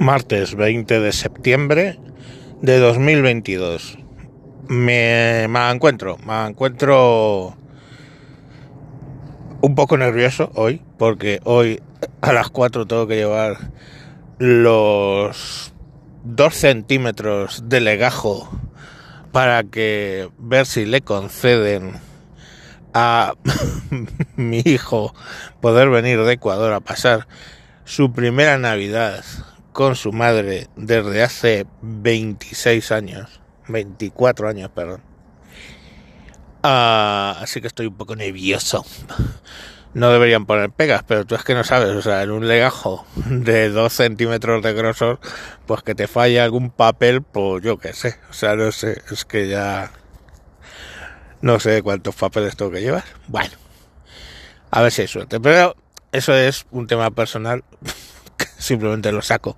martes 20 de septiembre de 2022. Me, me encuentro, me encuentro un poco nervioso hoy, porque hoy a las 4 tengo que llevar los 2 centímetros de legajo para que ver si le conceden a mi hijo poder venir de Ecuador a pasar su primera Navidad con su madre desde hace 26 años, 24 años, perdón. Ah, así que estoy un poco nervioso. No deberían poner pegas, pero tú es que no sabes, o sea, en un legajo de 2 centímetros de grosor, pues que te falle algún papel, pues yo qué sé, o sea, no sé, es que ya no sé cuántos papeles tengo que llevar. Bueno, a ver si hay suerte, pero eso es un tema personal simplemente lo saco.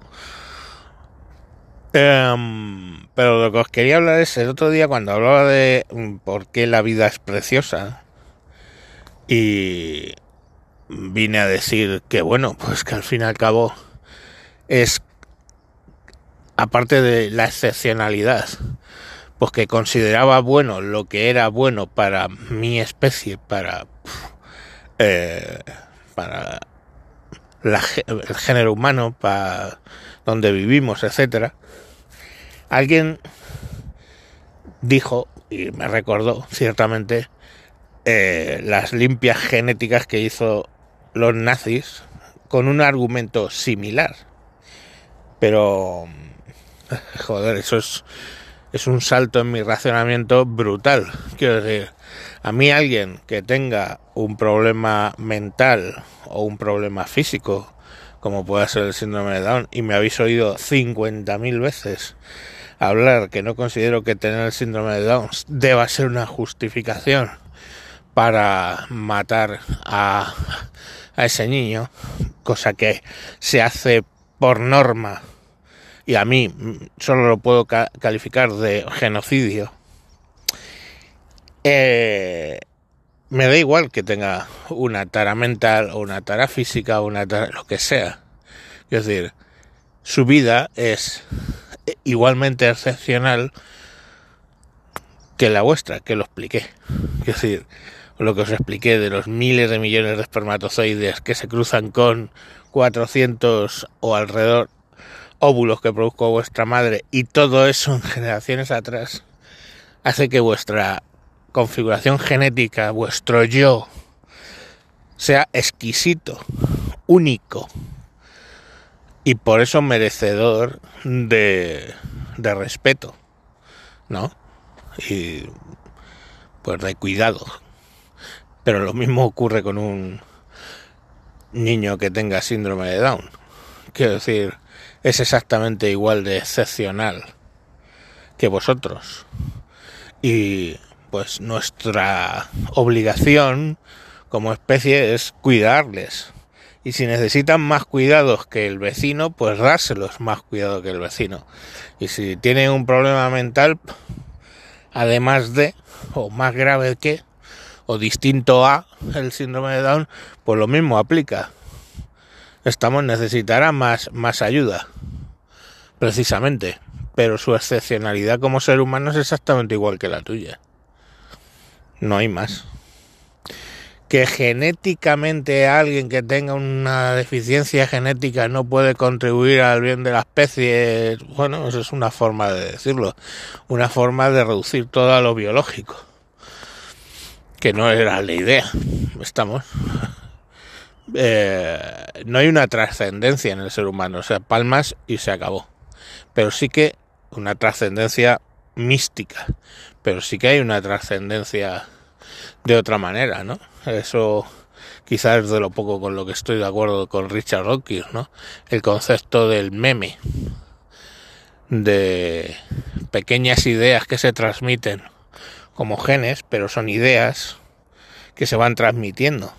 Em, pero lo que os quería hablar es el otro día cuando hablaba de mm, por qué la vida es preciosa y vine a decir que bueno, pues que al fin y al cabo es aparte de la excepcionalidad, pues que consideraba bueno lo que era bueno para mi especie, para eh, para el género humano, para donde vivimos, etcétera, alguien dijo y me recordó ciertamente eh, las limpias genéticas que hizo los nazis con un argumento similar. Pero, joder, eso es, es un salto en mi racionamiento brutal. Quiero decir, a mí alguien que tenga un problema mental o un problema físico, como puede ser el síndrome de Down, y me habéis oído 50.000 veces hablar que no considero que tener el síndrome de Down deba ser una justificación para matar a, a ese niño, cosa que se hace por norma y a mí solo lo puedo calificar de genocidio eh, me da igual que tenga una tara mental o una tara física o una tara lo que sea. Es decir, su vida es igualmente excepcional que la vuestra, que lo expliqué. Es decir, lo que os expliqué de los miles de millones de espermatozoides que se cruzan con 400 o alrededor óvulos que produjo vuestra madre y todo eso en generaciones atrás hace que vuestra configuración genética, vuestro yo, sea exquisito, único y por eso merecedor de, de respeto, ¿no? Y pues de cuidado. Pero lo mismo ocurre con un niño que tenga síndrome de Down. Quiero decir, es exactamente igual de excepcional que vosotros. Y pues nuestra obligación como especie es cuidarles. Y si necesitan más cuidados que el vecino, pues dárselos más cuidado que el vecino. Y si tienen un problema mental, además de, o más grave que, o distinto a el síndrome de Down, pues lo mismo aplica. Estamos necesitará más, más ayuda, precisamente. Pero su excepcionalidad como ser humano es exactamente igual que la tuya. No hay más. Que genéticamente alguien que tenga una deficiencia genética no puede contribuir al bien de la especie, bueno, eso es una forma de decirlo, una forma de reducir todo a lo biológico, que no era la idea, estamos. Eh, no hay una trascendencia en el ser humano, o sea, palmas y se acabó. Pero sí que una trascendencia mística, pero sí que hay una trascendencia de otra manera, ¿no? Eso quizás es de lo poco con lo que estoy de acuerdo con Richard Dawkins, ¿no? El concepto del meme, de pequeñas ideas que se transmiten como genes, pero son ideas que se van transmitiendo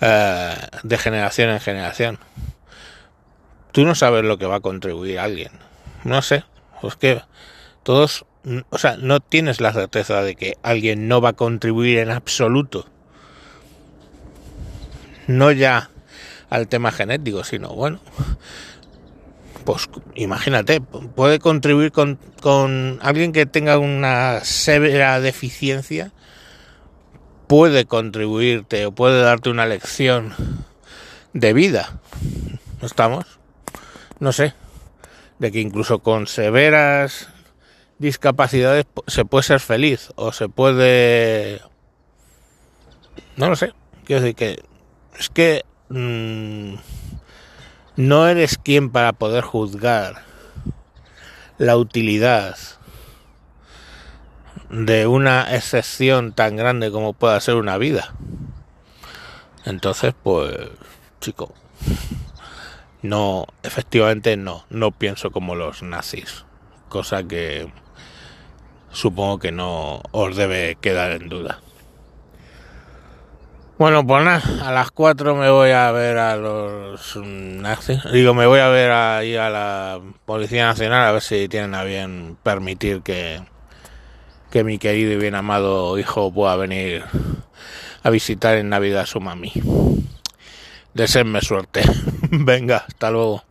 eh, de generación en generación. Tú no sabes lo que va a contribuir alguien. No sé, pues que todos o sea, no tienes la certeza de que alguien no va a contribuir en absoluto. No ya al tema genético, sino bueno, pues imagínate, puede contribuir con, con alguien que tenga una severa deficiencia, puede contribuirte o puede darte una lección de vida. ¿No estamos? No sé. De que incluso con severas discapacidades se puede ser feliz o se puede... No lo sé. Quiero decir que es que mmm, no eres quien para poder juzgar la utilidad de una excepción tan grande como pueda ser una vida. Entonces, pues, chico, no, efectivamente no, no pienso como los nazis, cosa que supongo que no os debe quedar en duda. Bueno, pues nada, a las 4 me voy a ver a los nazis. Digo, me voy a ver ahí a la Policía Nacional a ver si tienen a bien permitir que, que mi querido y bien amado hijo pueda venir a visitar en Navidad a su mami. Deseenme suerte. Venga, hasta luego.